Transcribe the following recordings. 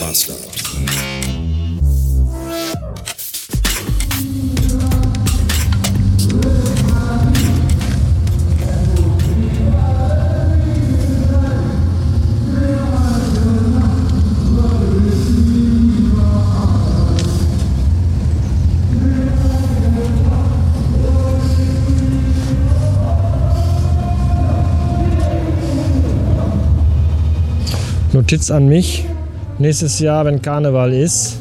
Master. Notiz an mich. Nächstes Jahr, wenn Karneval ist,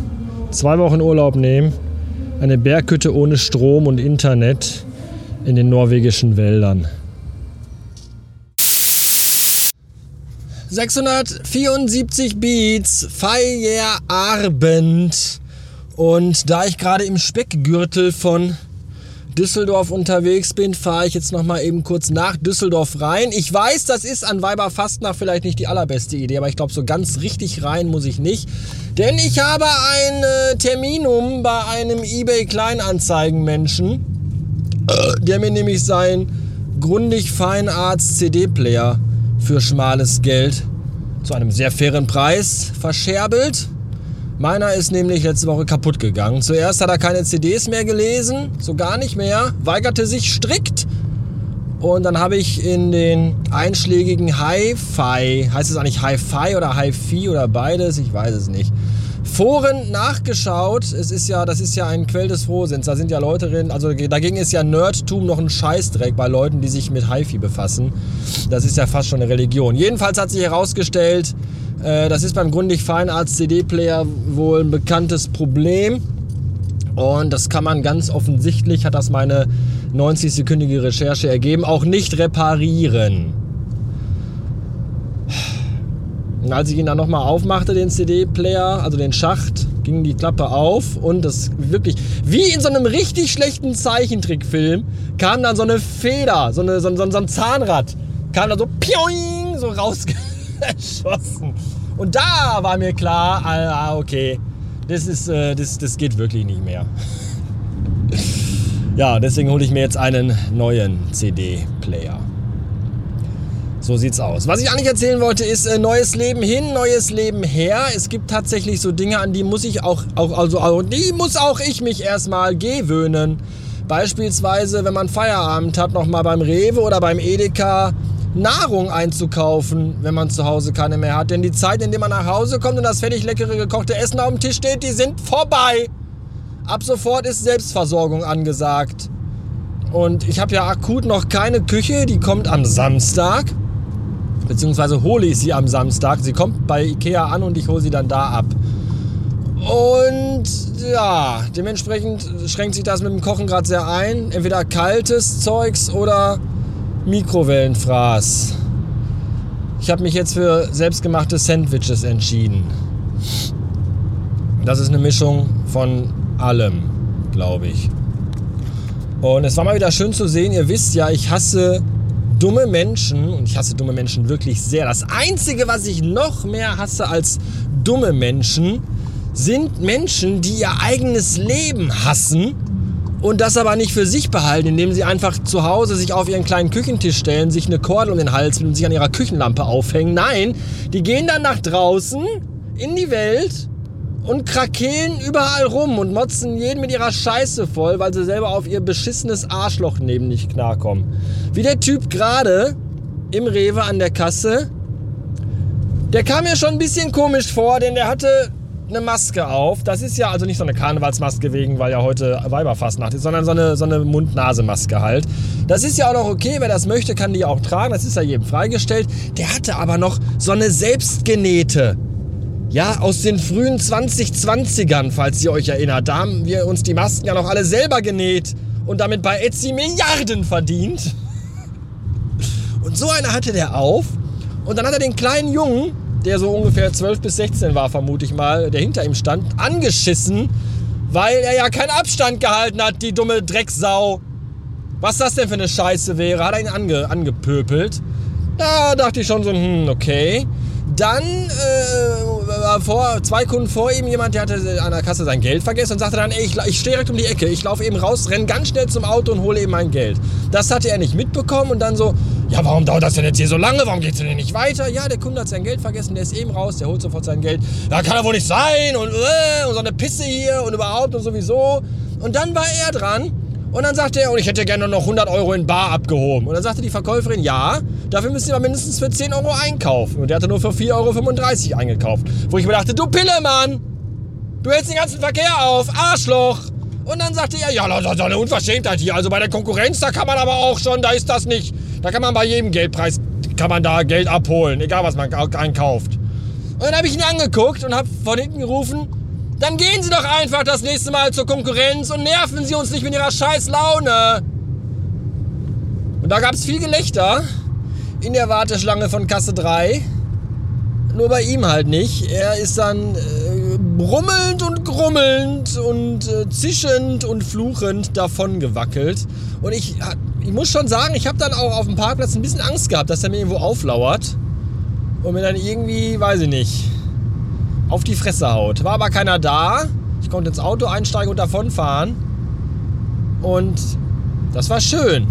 zwei Wochen Urlaub nehmen, eine Berghütte ohne Strom und Internet in den norwegischen Wäldern. 674 Beats, Feierabend. Und da ich gerade im Speckgürtel von Düsseldorf unterwegs bin, fahre ich jetzt noch mal eben kurz nach Düsseldorf rein. Ich weiß, das ist an Weiberfastnacht vielleicht nicht die allerbeste Idee, aber ich glaube, so ganz richtig rein muss ich nicht. Denn ich habe ein äh, Terminum bei einem eBay Kleinanzeigenmenschen, äh, der mir nämlich sein Grundig Feinarzt CD-Player für schmales Geld zu einem sehr fairen Preis verscherbelt. Meiner ist nämlich letzte Woche kaputt gegangen. Zuerst hat er keine CDs mehr gelesen, so gar nicht mehr, weigerte sich strikt. Und dann habe ich in den einschlägigen Hi-Fi, heißt es eigentlich Hi-Fi oder Hi-Fi oder beides, ich weiß es nicht, Foren nachgeschaut. Es ist ja, das ist ja ein Quell des Frohsinns. Da sind ja Leute drin, also dagegen ist ja Nerdtum noch ein Scheißdreck bei Leuten, die sich mit HiFi befassen. Das ist ja fast schon eine Religion. Jedenfalls hat sich herausgestellt, das ist beim Grundig Feinarzt CD-Player wohl ein bekanntes Problem. Und das kann man ganz offensichtlich, hat das meine 90-sekündige Recherche ergeben, auch nicht reparieren. Und als ich ihn dann nochmal aufmachte, den CD-Player, also den Schacht, ging die Klappe auf und das wirklich, wie in so einem richtig schlechten Zeichentrickfilm, kam dann so eine Feder, so, eine, so, so, so ein Zahnrad, kam dann so pioing, so rausgeschossen. Und da war mir klar, ah, okay, das, ist, äh, das, das geht wirklich nicht mehr. ja, deswegen hole ich mir jetzt einen neuen CD-Player. So sieht's aus. Was ich eigentlich erzählen wollte, ist äh, neues Leben hin, neues Leben her. Es gibt tatsächlich so Dinge, an die muss ich auch, auch also die muss auch ich mich erstmal gewöhnen. Beispielsweise, wenn man Feierabend hat, nochmal beim Rewe oder beim Edeka Nahrung einzukaufen, wenn man zu Hause keine mehr hat. Denn die Zeit, in der man nach Hause kommt und das fertig leckere gekochte Essen auf dem Tisch steht, die sind vorbei. Ab sofort ist Selbstversorgung angesagt. Und ich habe ja akut noch keine Küche, die kommt am Samstag. Beziehungsweise hole ich sie am Samstag. Sie kommt bei Ikea an und ich hole sie dann da ab. Und ja, dementsprechend schränkt sich das mit dem Kochen gerade sehr ein. Entweder kaltes Zeugs oder Mikrowellenfraß. Ich habe mich jetzt für selbstgemachte Sandwiches entschieden. Das ist eine Mischung von allem, glaube ich. Und es war mal wieder schön zu sehen. Ihr wisst ja, ich hasse dumme Menschen und ich hasse dumme Menschen wirklich sehr. Das Einzige, was ich noch mehr hasse als dumme Menschen, sind Menschen, die ihr eigenes Leben hassen und das aber nicht für sich behalten, indem sie einfach zu Hause sich auf ihren kleinen Küchentisch stellen, sich eine Kordel um den Hals und sich an ihrer Küchenlampe aufhängen. Nein, die gehen dann nach draußen in die Welt und krakeelen überall rum und motzen jeden mit ihrer Scheiße voll, weil sie selber auf ihr beschissenes Arschloch neben nicht klarkommen. Wie der Typ gerade im Rewe an der Kasse. Der kam mir schon ein bisschen komisch vor, denn der hatte eine Maske auf. Das ist ja also nicht so eine Karnevalsmaske wegen, weil ja heute Weiberfastnacht ist, sondern so eine, so eine Mund-Nase-Maske halt. Das ist ja auch noch okay, wer das möchte, kann die auch tragen. Das ist ja jedem freigestellt. Der hatte aber noch so eine selbstgenähte ja, aus den frühen 2020ern, falls ihr euch erinnert. Da haben wir uns die Masken ja noch alle selber genäht und damit bei Etsy Milliarden verdient. Und so eine hatte der auf. Und dann hat er den kleinen Jungen, der so ungefähr 12 bis 16 war, vermute ich mal, der hinter ihm stand, angeschissen, weil er ja keinen Abstand gehalten hat, die dumme Drecksau. Was das denn für eine Scheiße wäre, hat er ihn ange, angepöpelt. Da dachte ich schon so, hm, okay. Dann äh, war vor, zwei Kunden vor ihm jemand, der hatte an der Kasse sein Geld vergessen und sagte dann, ey, ich, ich stehe direkt um die Ecke, ich laufe eben raus, renne ganz schnell zum Auto und hole eben mein Geld. Das hatte er nicht mitbekommen und dann so, Ja, warum dauert das denn jetzt hier so lange? Warum geht's denn nicht weiter? Ja, der Kunde hat sein Geld vergessen, der ist eben raus, der holt sofort sein Geld. Ja, kann doch wohl nicht sein und, äh, und so eine Pisse hier und überhaupt und sowieso. Und dann war er dran und dann sagte er, und ich hätte gerne noch 100 Euro in Bar abgehoben. Und dann sagte die Verkäuferin, ja, dafür müssen Sie aber mindestens für 10 Euro einkaufen. Und der hatte nur für 4,35 Euro eingekauft. Wo ich mir dachte, du Pillemann, du hältst den ganzen Verkehr auf, Arschloch. Und dann sagte er, ja, das ist eine Unverschämtheit hier. Also bei der Konkurrenz, da kann man aber auch schon, da ist das nicht, da kann man bei jedem Geldpreis, kann man da Geld abholen, egal was man einkauft. Und dann habe ich ihn angeguckt und habe von hinten gerufen, dann gehen Sie doch einfach das nächste Mal zur Konkurrenz und nerven Sie uns nicht mit Ihrer scheiß Laune. Und da gab es viel Gelächter in der Warteschlange von Kasse 3. Nur bei ihm halt nicht. Er ist dann äh, brummelnd und grummelnd und äh, zischend und fluchend davon gewackelt. Und ich, ich muss schon sagen, ich habe dann auch auf dem Parkplatz ein bisschen Angst gehabt, dass er mir irgendwo auflauert. Und mir dann irgendwie, weiß ich nicht, auf die Fresse haut. War aber keiner da. Ich konnte ins Auto einsteigen und davonfahren. Und das war schön.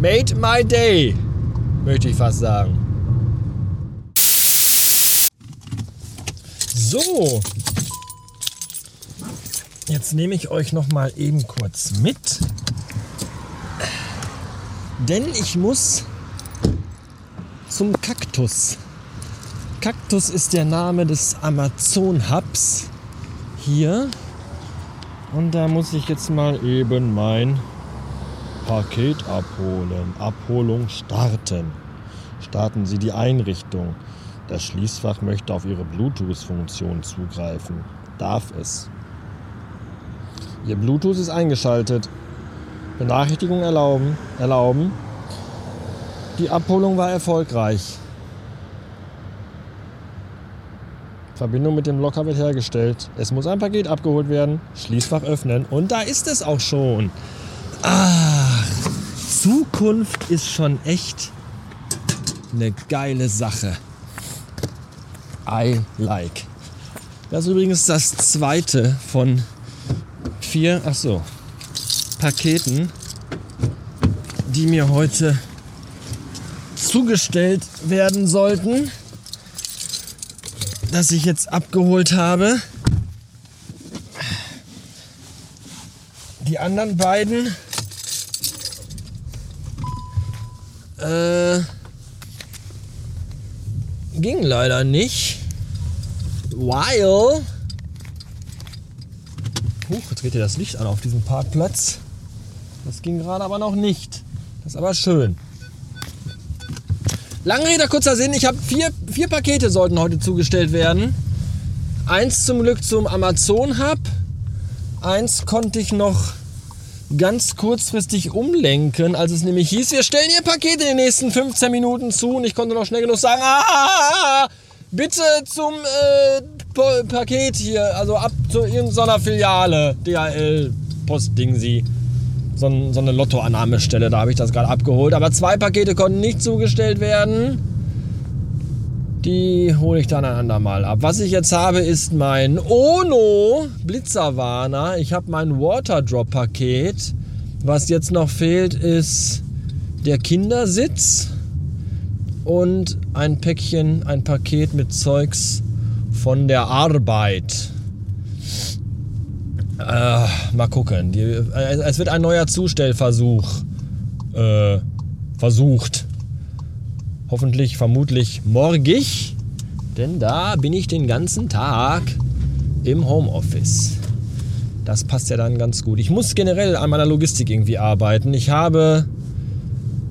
Made my day, möchte ich fast sagen. So. Jetzt nehme ich euch noch mal eben kurz mit. Denn ich muss zum Kaktus. Kaktus ist der Name des Amazon-Hubs hier. Und da muss ich jetzt mal eben mein Paket abholen. Abholung starten. Starten Sie die Einrichtung. Das Schließfach möchte auf Ihre Bluetooth-Funktion zugreifen. Darf es. Ihr Bluetooth ist eingeschaltet. Benachrichtigung erlauben. erlauben. Die Abholung war erfolgreich. Verbindung mit dem Locker wird hergestellt. Es muss ein Paket abgeholt werden. Schließfach öffnen. Und da ist es auch schon. Ach, Zukunft ist schon echt eine geile Sache. I like. Das ist übrigens das zweite von vier, ach so, Paketen, die mir heute zugestellt werden sollten das ich jetzt abgeholt habe. Die anderen beiden äh, ging leider nicht. While. Huch, jetzt geht ja das Licht an auf diesem Parkplatz. Das ging gerade aber noch nicht. Das ist aber schön. Lange Rede, kurzer Sinn. Ich habe vier, vier Pakete sollten heute zugestellt werden. Eins zum Glück zum Amazon Hub. Eins konnte ich noch ganz kurzfristig umlenken, als es nämlich hieß, wir stellen Ihr Paket in den nächsten 15 Minuten zu. Und ich konnte noch schnell genug sagen, ah, bitte zum äh, Paket hier, also ab zu irgendeiner Filiale, DHL, Postding Sie so, so eine Lottoannahmestelle. Da habe ich das gerade abgeholt. Aber zwei Pakete konnten nicht zugestellt werden. Die hole ich dann ein andermal ab. Was ich jetzt habe, ist mein Ono Blitzerwarner. Ich habe mein Waterdrop-Paket. Was jetzt noch fehlt, ist der Kindersitz und ein Päckchen, ein Paket mit Zeugs von der Arbeit. Äh, mal gucken. Die, äh, es wird ein neuer Zustellversuch äh, versucht. Hoffentlich, vermutlich morgig. Denn da bin ich den ganzen Tag im Homeoffice. Das passt ja dann ganz gut. Ich muss generell an meiner Logistik irgendwie arbeiten. Ich habe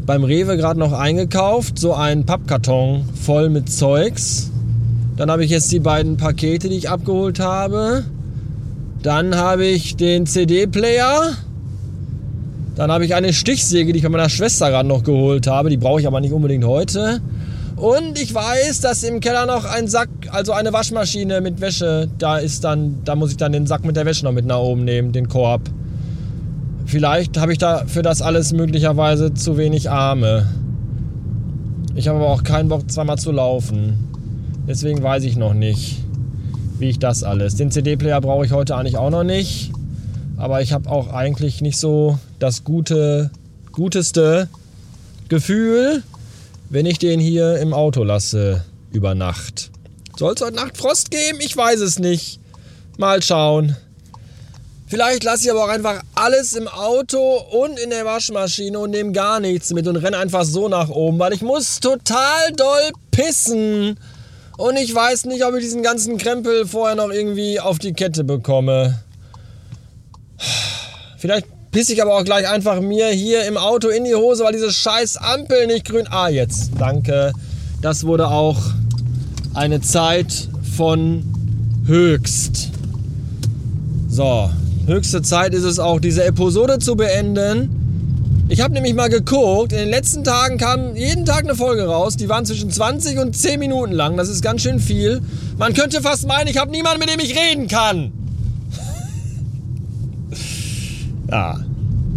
beim Rewe gerade noch eingekauft, so einen Pappkarton voll mit Zeugs. Dann habe ich jetzt die beiden Pakete, die ich abgeholt habe. Dann habe ich den CD-Player. Dann habe ich eine Stichsäge, die ich bei meiner Schwester gerade noch geholt habe. Die brauche ich aber nicht unbedingt heute. Und ich weiß, dass im Keller noch ein Sack, also eine Waschmaschine mit Wäsche, da ist dann, da muss ich dann den Sack mit der Wäsche noch mit nach oben nehmen, den Korb. Vielleicht habe ich da für das alles möglicherweise zu wenig Arme. Ich habe aber auch keinen Bock, zweimal zu laufen. Deswegen weiß ich noch nicht wie ich das alles. Den CD-Player brauche ich heute eigentlich auch noch nicht. Aber ich habe auch eigentlich nicht so das gute, guteste Gefühl, wenn ich den hier im Auto lasse über Nacht. Soll es heute Nacht Frost geben? Ich weiß es nicht. Mal schauen. Vielleicht lasse ich aber auch einfach alles im Auto und in der Waschmaschine und nehme gar nichts mit und renne einfach so nach oben, weil ich muss total doll pissen. Und ich weiß nicht, ob ich diesen ganzen Krempel vorher noch irgendwie auf die Kette bekomme. Vielleicht pisse ich aber auch gleich einfach mir hier im Auto in die Hose, weil diese scheiß Ampel nicht grün... Ah, jetzt. Danke. Das wurde auch eine Zeit von höchst. So, höchste Zeit ist es auch, diese Episode zu beenden. Ich habe nämlich mal geguckt, in den letzten Tagen kam jeden Tag eine Folge raus. Die waren zwischen 20 und 10 Minuten lang. Das ist ganz schön viel. Man könnte fast meinen, ich habe niemanden, mit dem ich reden kann. ja,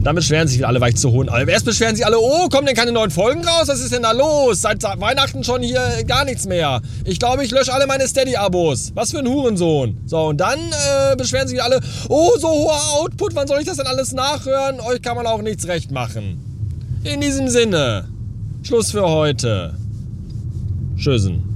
dann beschweren sich alle, weil ich zu hohen. Erst beschweren sich alle, oh, kommen denn keine neuen Folgen raus? Was ist denn da los? Seit Weihnachten schon hier gar nichts mehr. Ich glaube, ich lösche alle meine Steady-Abos. Was für ein Hurensohn. So, und dann äh, beschweren sich alle, oh, so hoher Output, wann soll ich das denn alles nachhören? Euch kann man auch nichts recht machen. In diesem Sinne, Schluss für heute. Tschüssen.